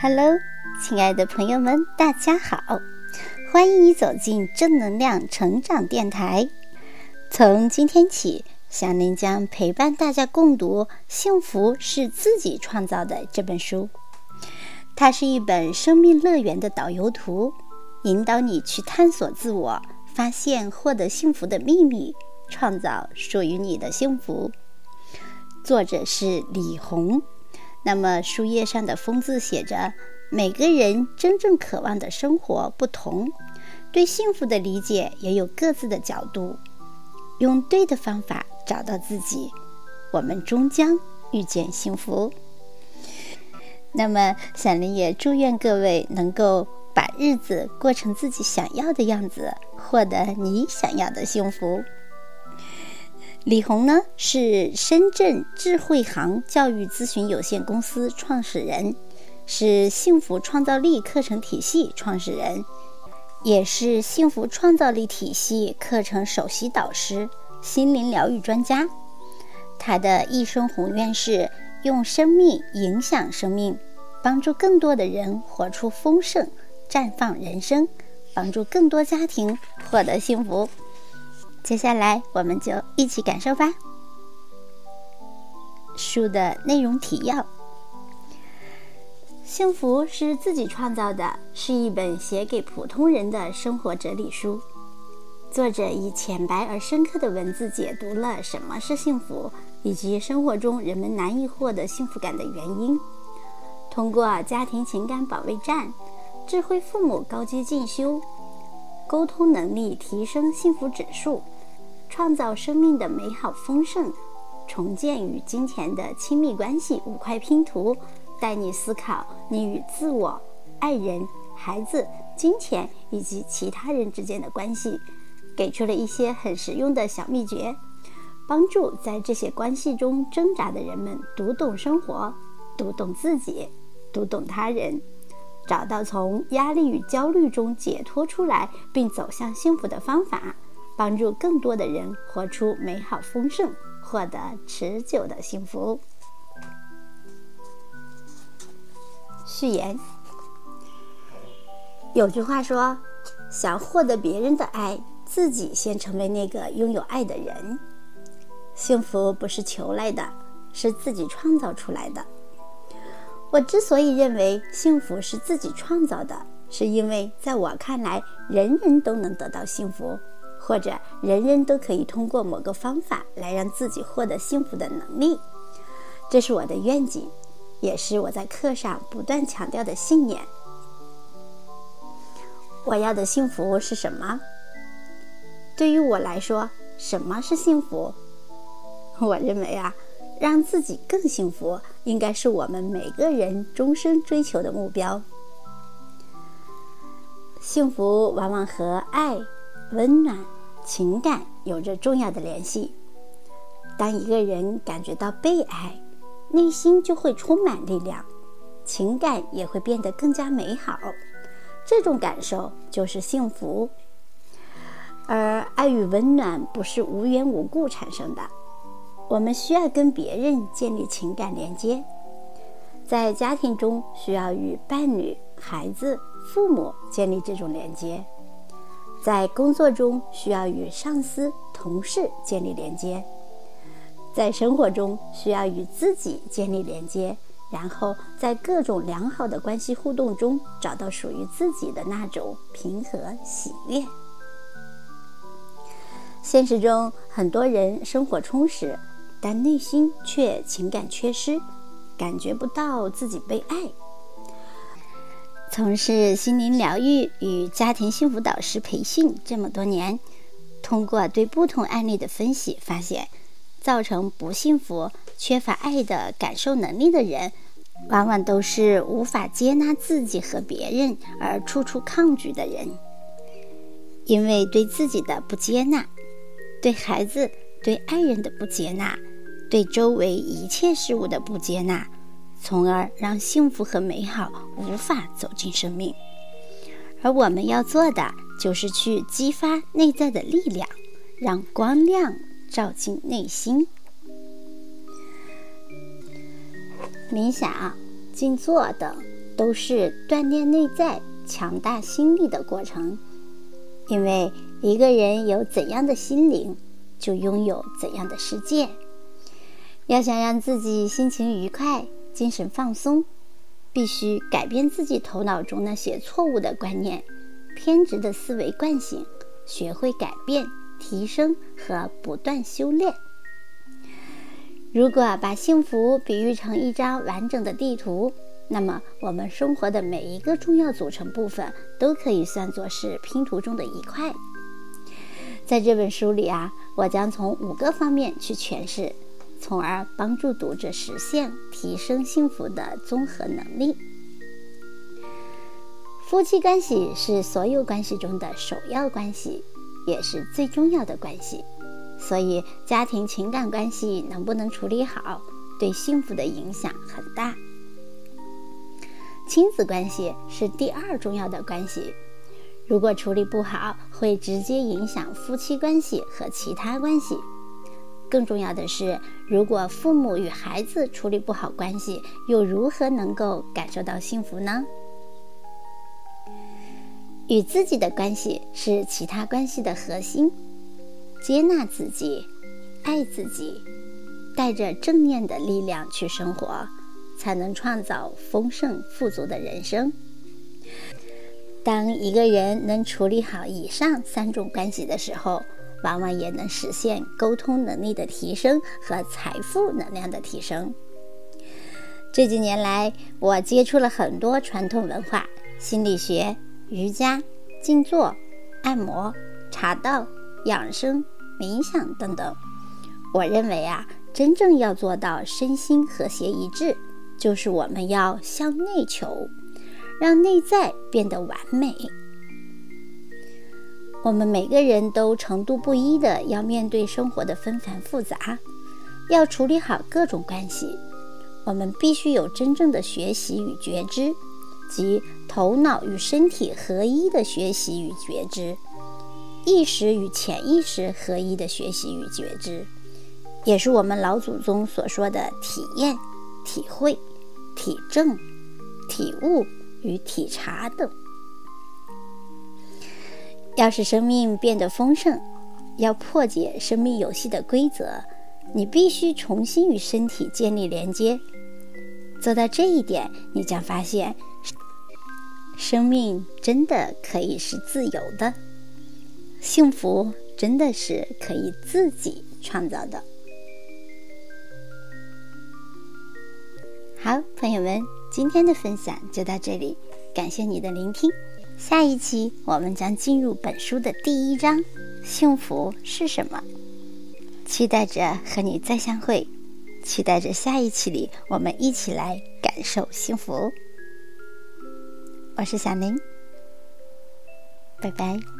Hello，亲爱的朋友们，大家好！欢迎你走进正能量成长电台。从今天起，小林将陪伴大家共读《幸福是自己创造的》这本书。它是一本生命乐园的导游图，引导你去探索自我，发现获得幸福的秘密，创造属于你的幸福。作者是李红。那么书页上的封字写着：“每个人真正渴望的生活不同，对幸福的理解也有各自的角度。用对的方法找到自己，我们终将遇见幸福。”那么小林也祝愿各位能够把日子过成自己想要的样子，获得你想要的幸福。李红呢是深圳智慧行教育咨询有限公司创始人，是幸福创造力课程体系创始人，也是幸福创造力体系课程首席导师、心灵疗愈专家。他的一生宏愿是用生命影响生命，帮助更多的人活出丰盛、绽放人生，帮助更多家庭获得幸福。接下来，我们就一起感受吧。书的内容提要：幸福是自己创造的，是一本写给普通人的生活哲理书。作者以浅白而深刻的文字解读了什么是幸福，以及生活中人们难以获得幸福感的原因。通过家庭情感保卫战、智慧父母高阶进修、沟通能力提升幸福指数。创造生命的美好丰盛，重建与金钱的亲密关系五块拼图，带你思考你与自我、爱人、孩子、金钱以及其他人之间的关系，给出了一些很实用的小秘诀，帮助在这些关系中挣扎的人们读懂生活，读懂自己，读懂他人，找到从压力与焦虑中解脱出来并走向幸福的方法。帮助更多的人活出美好丰盛，获得持久的幸福。序言：有句话说，想获得别人的爱，自己先成为那个拥有爱的人。幸福不是求来的，是自己创造出来的。我之所以认为幸福是自己创造的，是因为在我看来，人人都能得到幸福。或者人人都可以通过某个方法来让自己获得幸福的能力，这是我的愿景，也是我在课上不断强调的信念。我要的幸福是什么？对于我来说，什么是幸福？我认为啊，让自己更幸福，应该是我们每个人终生追求的目标。幸福往往和爱。温暖情感有着重要的联系。当一个人感觉到被爱，内心就会充满力量，情感也会变得更加美好。这种感受就是幸福。而爱与温暖不是无缘无故产生的，我们需要跟别人建立情感连接，在家庭中需要与伴侣、孩子、父母建立这种连接。在工作中需要与上司、同事建立连接，在生活中需要与自己建立连接，然后在各种良好的关系互动中找到属于自己的那种平和喜悦。现实中，很多人生活充实，但内心却情感缺失，感觉不到自己被爱。从事心灵疗愈与家庭幸福导师培训这么多年，通过对不同案例的分析，发现造成不幸福、缺乏爱的感受能力的人，往往都是无法接纳自己和别人而处处抗拒的人。因为对自己的不接纳，对孩子、对爱人的不接纳，对周围一切事物的不接纳。从而让幸福和美好无法走进生命，而我们要做的就是去激发内在的力量，让光亮照进内心。冥想，静坐等，都是锻炼内在、强大心力的过程。因为一个人有怎样的心灵，就拥有怎样的世界。要想让自己心情愉快、精神放松，必须改变自己头脑中那些错误的观念、偏执的思维惯性，学会改变、提升和不断修炼。如果把幸福比喻成一张完整的地图，那么我们生活的每一个重要组成部分都可以算作是拼图中的一块。在这本书里啊，我将从五个方面去诠释，从而帮助读者实现提升幸福的综合能力。夫妻关系是所有关系中的首要关系，也是最重要的关系。所以，家庭情感关系能不能处理好，对幸福的影响很大。亲子关系是第二重要的关系，如果处理不好，会直接影响夫妻关系和其他关系。更重要的是，如果父母与孩子处理不好关系，又如何能够感受到幸福呢？与自己的关系是其他关系的核心。接纳自己，爱自己，带着正念的力量去生活，才能创造丰盛富足的人生。当一个人能处理好以上三种关系的时候，往往也能实现沟通能力的提升和财富能量的提升。这几年来，我接触了很多传统文化、心理学、瑜伽、静坐、按摩、茶道。养生、冥想等等，我认为啊，真正要做到身心和谐一致，就是我们要向内求，让内在变得完美。我们每个人都程度不一的要面对生活的纷繁复杂，要处理好各种关系，我们必须有真正的学习与觉知，即头脑与身体合一的学习与觉知。意识与潜意识合一的学习与觉知，也是我们老祖宗所说的体验、体会、体证、体悟与体察等。要使生命变得丰盛，要破解生命游戏的规则，你必须重新与身体建立连接。做到这一点，你将发现，生命真的可以是自由的。幸福真的是可以自己创造的。好，朋友们，今天的分享就到这里，感谢你的聆听。下一期我们将进入本书的第一章：幸福是什么？期待着和你再相会，期待着下一期里我们一起来感受幸福。我是小林，拜拜。